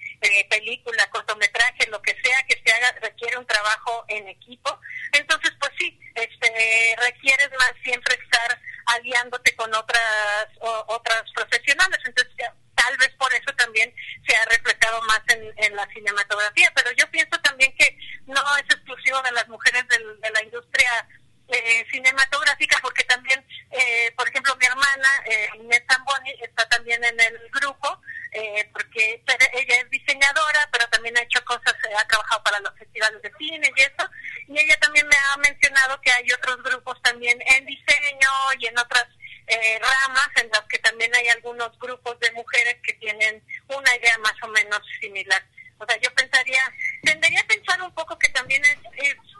película, cortometraje, lo que sea que se haga, requiere un trabajo en equipo. Entonces, sí, este, requieres más siempre estar aliándote con otras otras profesionales. Entonces, tal vez por eso también se ha reflejado más en, la cinematografía, pero yo pienso también que no es exclusivo de las mujeres de la industria eh, cinematográfica, porque también, eh, por ejemplo, mi hermana, eh, Inés Zamboni, está también en el grupo, eh, porque ella es diseñadora, pero también ha hecho cosas, ha trabajado para los festivales de cine y eso, y ella también me ha mencionado que hay otros grupos también en diseño y en otras eh, ramas en las que también hay algunos grupos de mujeres que tienen una idea más o menos similar. O sea, yo pensaría, tendería a pensar un poco que también es,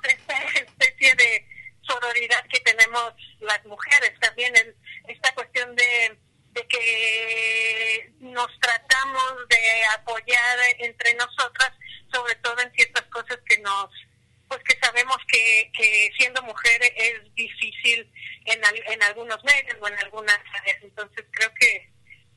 esta [laughs] especie de sororidad que tenemos las mujeres, también esta cuestión de, de que nos tratamos de apoyar entre nosotras, sobre todo en ciertas cosas que nos pues que sabemos que, que siendo mujer es difícil en, en algunos medios o en algunas áreas. Entonces creo que,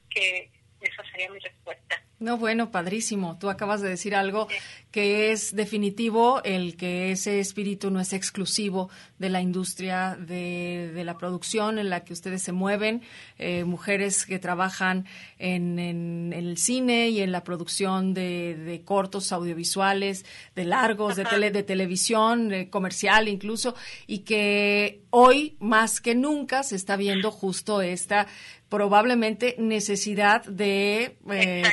que esa sería mi respuesta. No, bueno, padrísimo. Tú acabas de decir algo que es definitivo, el que ese espíritu no es exclusivo de la industria de, de la producción en la que ustedes se mueven, eh, mujeres que trabajan en, en, el cine y en la producción de, de cortos audiovisuales, de largos, de, tele, de televisión, comercial incluso, y que hoy más que nunca se está viendo justo esta probablemente necesidad de, eh,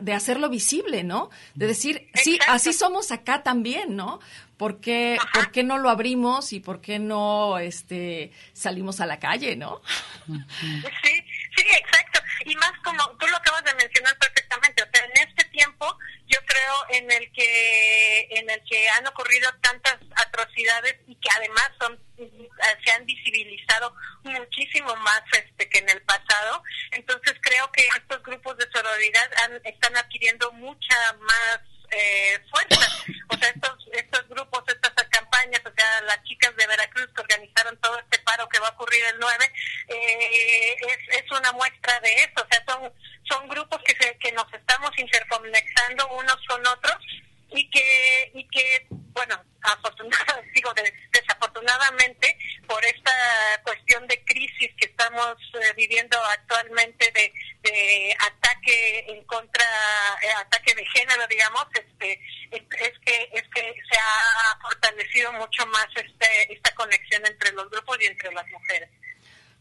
de, hacerlo visible, ¿no? De decir, sí, así somos acá también, ¿no? ¿Por qué, ¿Por qué no lo abrimos y por qué no este, salimos a la calle, no? Sí, sí, exacto. Y más como tú lo acabas de mencionar perfectamente, o sea, en este tiempo yo creo en el que en el que han ocurrido tantas atrocidades y que además son se han visibilizado muchísimo más este que en el pasado. Entonces creo que estos grupos de sororidad están adquiriendo mucha más eh, fuerza. O sea estos estos grupos estas las chicas de Veracruz que organizaron todo este paro que va a ocurrir el 9 eh, es, es una muestra de eso. O sea son son grupos que se, que nos estamos interconectando unos con otros y que y que bueno afortunadamente [laughs] digo desafortunadamente por esta cuestión de crisis que estamos eh, viviendo actualmente de, de ataque en contra eh, ataque de género digamos este es, que es que se ha fortalecido mucho más este esta conexión entre los grupos y entre las mujeres.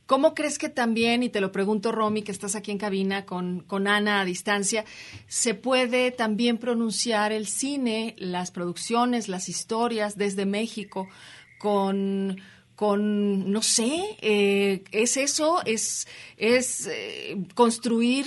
¿Cómo crees que también, y te lo pregunto Romy, que estás aquí en cabina con, con Ana a distancia, se puede también pronunciar el cine, las producciones, las historias desde México con con, no sé, eh, es eso, es, es eh, construir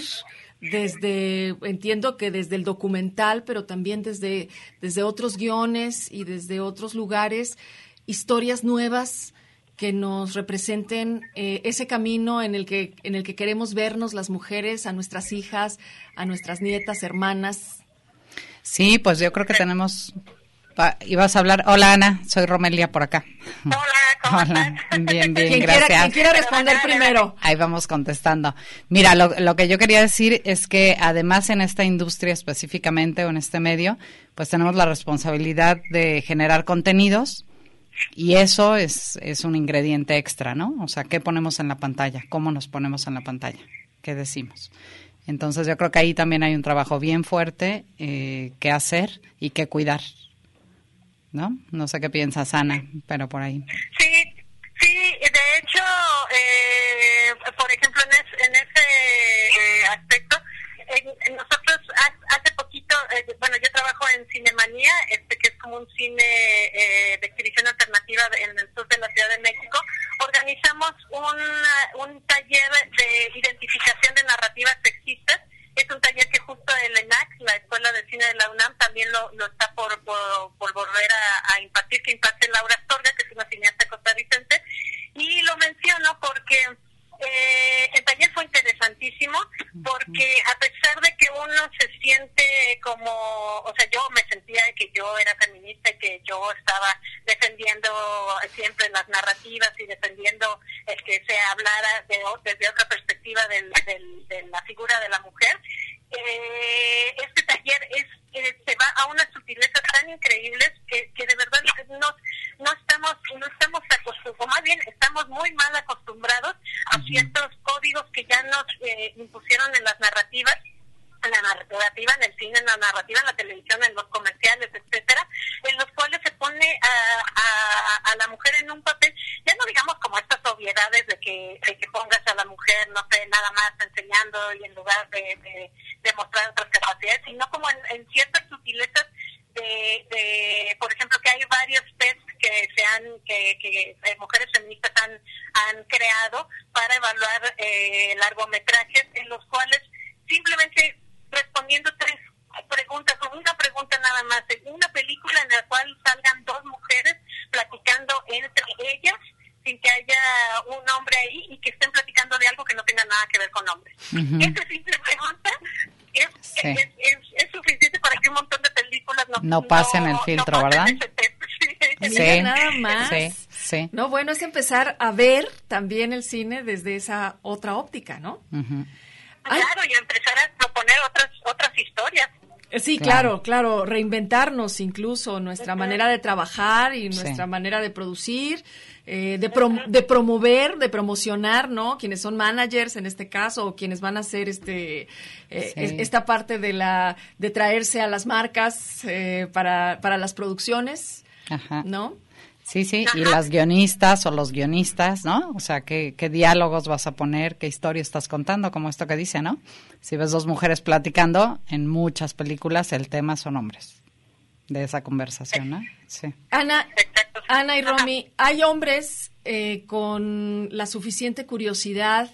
desde, entiendo que desde el documental, pero también desde, desde otros guiones y desde otros lugares, historias nuevas que nos representen eh, ese camino en el que en el que queremos vernos las mujeres, a nuestras hijas, a nuestras nietas, hermanas. Sí, pues yo creo que tenemos ibas a hablar. Hola Ana, soy Romelia por acá. Hola, ¿cómo Hola. [laughs] Bien, bien, gracias. Quiera, quiera responder primero? Ahí vamos contestando. Mira, lo, lo que yo quería decir es que además en esta industria específicamente o en este medio, pues tenemos la responsabilidad de generar contenidos y eso es, es un ingrediente extra, ¿no? O sea, ¿qué ponemos en la pantalla? ¿Cómo nos ponemos en la pantalla? ¿Qué decimos? Entonces yo creo que ahí también hay un trabajo bien fuerte eh, que hacer y que cuidar, ¿no? No sé qué piensas, Ana, pero por ahí. Sí, sí, de hecho, eh, por ejemplo, en, es, en ese eh, aspecto, eh, nosotros hace poquito, eh, bueno, yo trabajo en Cinemanía, este que es como un cine eh, de exhibición alternativa en el sur de la Ciudad de México, organizamos un, un taller de identificación pasen el filtro, ¿verdad? [laughs] [laughs] Sí, nada más. Sí, sí. No, bueno, es empezar a ver también el cine desde esa otra óptica, ¿no? Claro, y empezar a proponer otras, otras historias. Eh, sí, claro, claro, reinventarnos incluso nuestra manera de trabajar y nuestra manera de producir, eh, de, de promover, de promocionar, ¿no? Quienes son managers en este caso o quienes van a hacer este eh, esta parte de la de traerse a las marcas para, para las producciones, ¿no? Sí, sí, y las guionistas o los guionistas, ¿no? O sea, ¿qué, ¿qué, diálogos vas a poner, qué historia estás contando, como esto que dice, ¿no? Si ves dos mujeres platicando, en muchas películas el tema son hombres de esa conversación, ¿no? Sí. Ana, Ana y Romy, hay hombres eh, con la suficiente curiosidad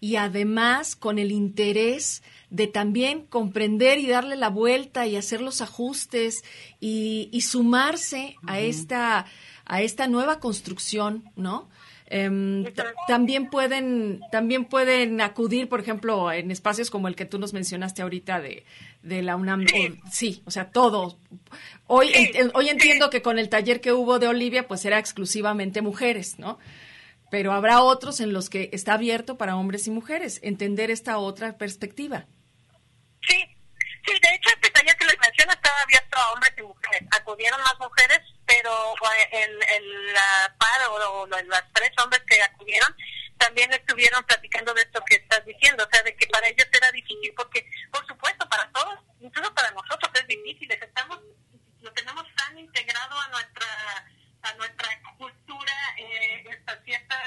y además con el interés de también comprender y darle la vuelta y hacer los ajustes y, y sumarse a esta a esta nueva construcción, ¿no? Em, también pueden también pueden acudir, por ejemplo, en espacios como el que tú nos mencionaste ahorita de, de la UNAM. Sí. O, sea, todo. Hoy, hoy entiendo que con el taller que hubo de Olivia, pues era exclusivamente mujeres, ¿no? Pero habrá otros en los que está abierto para hombres y mujeres, entender esta otra perspectiva. Sí, sí, de hecho este taller que les menciono estaba abierto a hombres y mujeres. Acudieron más mujeres pero el, el par o, los tres hombres que acudieron también estuvieron platicando de esto que estás diciendo, o sea, de que para ellos era difícil, porque por supuesto para todos, incluso para nosotros es difícil, estamos, lo tenemos tan integrado a nuestra a nuestra cultura, eh, estas ciertas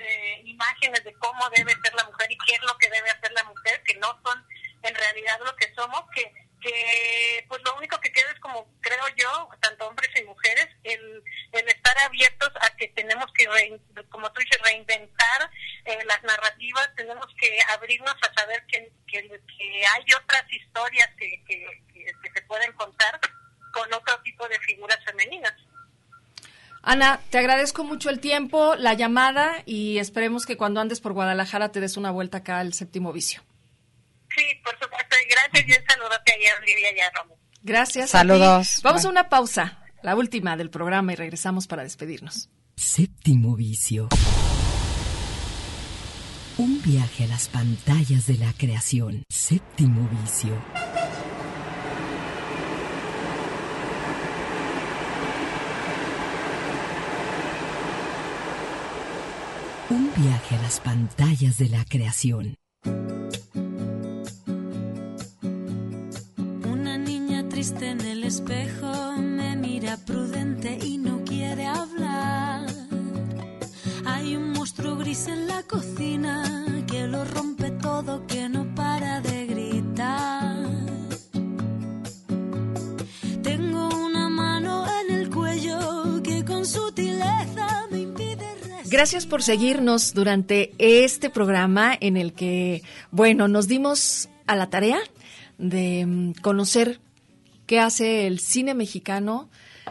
eh, imágenes de cómo debe ser la mujer y qué es lo que debe hacer la mujer, que no son en realidad lo que somos, que que pues lo único que queda es como creo yo, tanto hombres y mujeres, el, estar abiertos a que tenemos que, como tú dices, reinventar eh, las narrativas, tenemos que abrirnos a saber que, que, hay otras historias que, que, se pueden contar con otro tipo de figuras femeninas. Ana, te agradezco mucho el tiempo, la llamada y esperemos que cuando andes por Guadalajara te des una vuelta acá al séptimo vicio. Sí, por supuesto. Gracias y un saludote a Olivia y a Romo. Gracias. Saludos. Vamos a una pausa, la última del programa, y regresamos para despedirnos. Séptimo vicio. Un viaje a las pantallas de la creación. Séptimo vicio. Un viaje a las pantallas de la creación. En el espejo, me mira prudente y no quiere hablar. Hay un monstruo gris en la cocina que lo rompe todo, que no para de gritar. Tengo una mano en el cuello que con sutileza me impide. Gracias por seguirnos durante este programa en el que, bueno, nos dimos a la tarea de mm, conocer qué hace el cine mexicano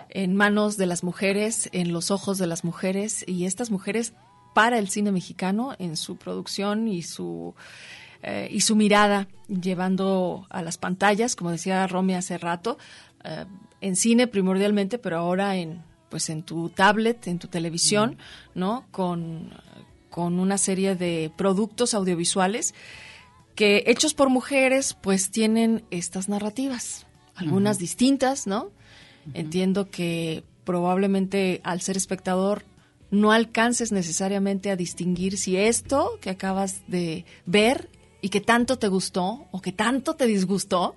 en manos de las mujeres, en los ojos de las mujeres y estas mujeres para el cine mexicano en su producción y su eh, y su mirada llevando a las pantallas, como decía Romy hace rato, eh, en cine primordialmente, pero ahora en pues en tu tablet, en tu televisión, ¿no? Con, con una serie de productos audiovisuales que hechos por mujeres pues tienen estas narrativas, algunas distintas, ¿no? Entiendo que probablemente al ser espectador no alcances necesariamente a distinguir si esto que acabas de ver y que tanto te gustó o que tanto te disgustó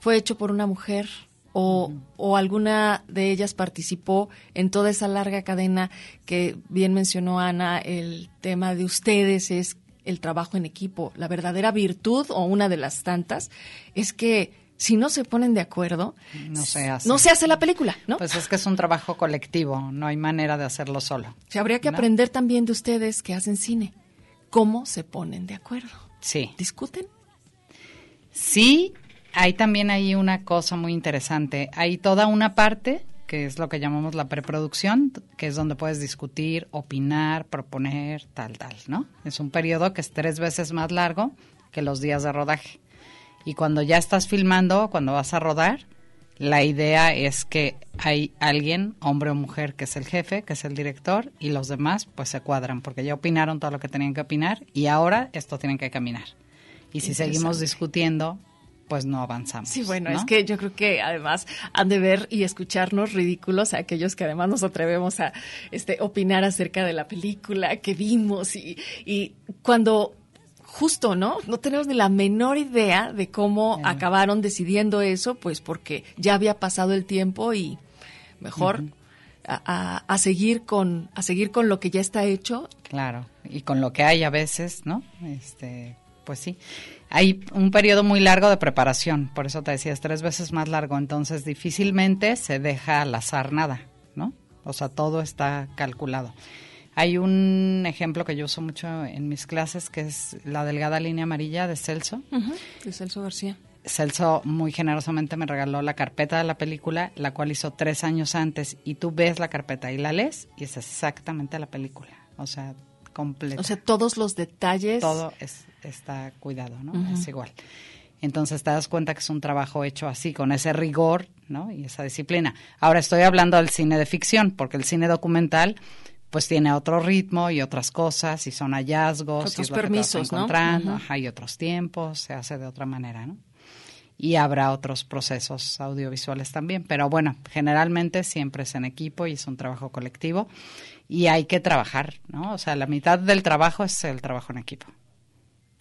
fue hecho por una mujer o, o, alguna de ellas participó en toda esa larga cadena que bien mencionó Ana, el tema de ustedes es el trabajo en equipo. La verdadera virtud o una de las tantas es que si no se ponen de acuerdo, no se hace, no se hace la película, ¿no? Pues es que es un trabajo colectivo, no hay manera de hacerlo solo. Se habría que ¿no? aprender también de ustedes que hacen cine, cómo se ponen de acuerdo. Sí. ¿Discuten? Sí, hay también ahí una cosa muy interesante. Hay toda una parte que es lo que llamamos la preproducción, que es donde puedes discutir, opinar, proponer, tal, tal, ¿no? Es un periodo que es tres veces más largo que los días de rodaje. Y cuando ya estás filmando, cuando vas a rodar, la idea es que hay alguien, hombre o mujer, que es el jefe, que es el director, y los demás pues se cuadran, porque ya opinaron todo lo que tenían que opinar y ahora esto tiene que caminar. Y si seguimos discutiendo, pues no avanzamos. Sí, bueno, ¿no? es que yo creo que además han de ver y escucharnos ridículos a aquellos que además nos atrevemos a este, opinar acerca de la película que vimos y, y cuando justo, ¿no? No tenemos ni la menor idea de cómo acabaron decidiendo eso, pues porque ya había pasado el tiempo y mejor a, a- a seguir con a seguir con lo que ya está hecho. Claro, y con lo que hay a veces, ¿no? Este, pues sí. Hay un periodo muy largo de preparación, por eso te decía, es tres veces más largo, entonces difícilmente se deja al azar nada, ¿no? O sea, todo está calculado. Hay un ejemplo que yo uso mucho en mis clases, que es la delgada línea amarilla de Celso. De Celso García. Celso muy generosamente me regaló la carpeta de la película, la cual hizo tres años antes, y tú ves la carpeta y la lees, y es exactamente la película, o sea, completa. O sea, todos los detalles. todo es, está cuidado, ¿no? Es igual. Entonces te das cuenta que es un trabajo hecho así, con ese rigor, ¿no? Y esa disciplina. Ahora estoy hablando del cine de ficción, porque el cine documental pues tiene otro ritmo y otras cosas y son hallazgos y Otros es lo que te vas permisos, ¿no? ajá, y otros tiempos, se hace de otra manera, ¿no? Y habrá otros procesos audiovisuales también, pero bueno, generalmente siempre es en equipo y es un trabajo colectivo y hay que trabajar, ¿no? O sea, la mitad del trabajo es el trabajo en equipo.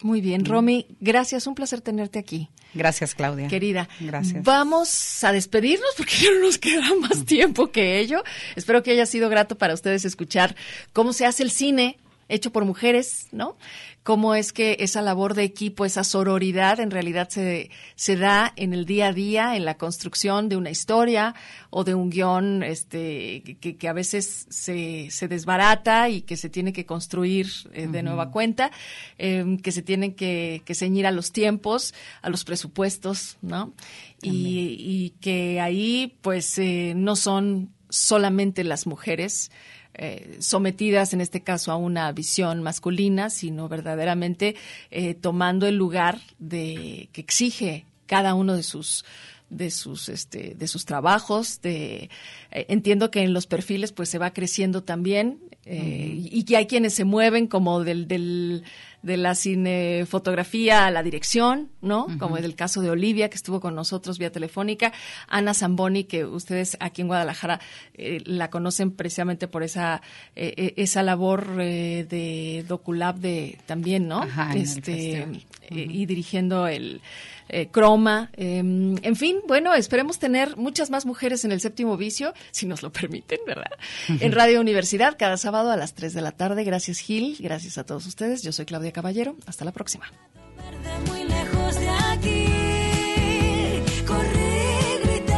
Muy bien, Romy, gracias, un placer tenerte aquí. Gracias, Claudia. Querida, Gracias. vamos a despedirnos porque ya no nos queda más tiempo que ello. Espero que haya sido grato para ustedes escuchar cómo se hace el cine hecho por mujeres, ¿no? Cómo es que esa labor de equipo, esa sororidad en realidad se, se da en el día a día, en la construcción de una historia o de un guion este, que, que a veces se, se desbarata y que se tiene que construir eh, de nueva cuenta, eh, que se tienen que, que ceñir a los tiempos, a los presupuestos, ¿no? Y, y que ahí pues eh, no son solamente las mujeres eh, sometidas en este caso a una visión masculina, sino verdaderamente eh, tomando el lugar de que exige cada uno de sus de sus este de sus trabajos de eh, entiendo que en los perfiles pues se va creciendo también eh, y, y que hay quienes se mueven como del, del de la cinefotografía a la dirección, ¿no? Como es el caso de Olivia, que estuvo con nosotros vía telefónica, Ana Zamboni, que ustedes aquí en Guadalajara eh, la conocen precisamente por esa eh, eh, esa labor eh, de Doculab de también, ¿no? Ajá, este eh, y dirigiendo el eh, Croma. eh, en fin, bueno, esperemos tener muchas más mujeres en el séptimo vicio, si nos lo permiten, ¿verdad? En Radio Universidad, cada sábado a las 3 de la tarde. Gracias, Gil. Gracias a todos ustedes. Yo soy Claudia Caballero. Hasta la próxima. muy lejos de aquí. Corrí, grité,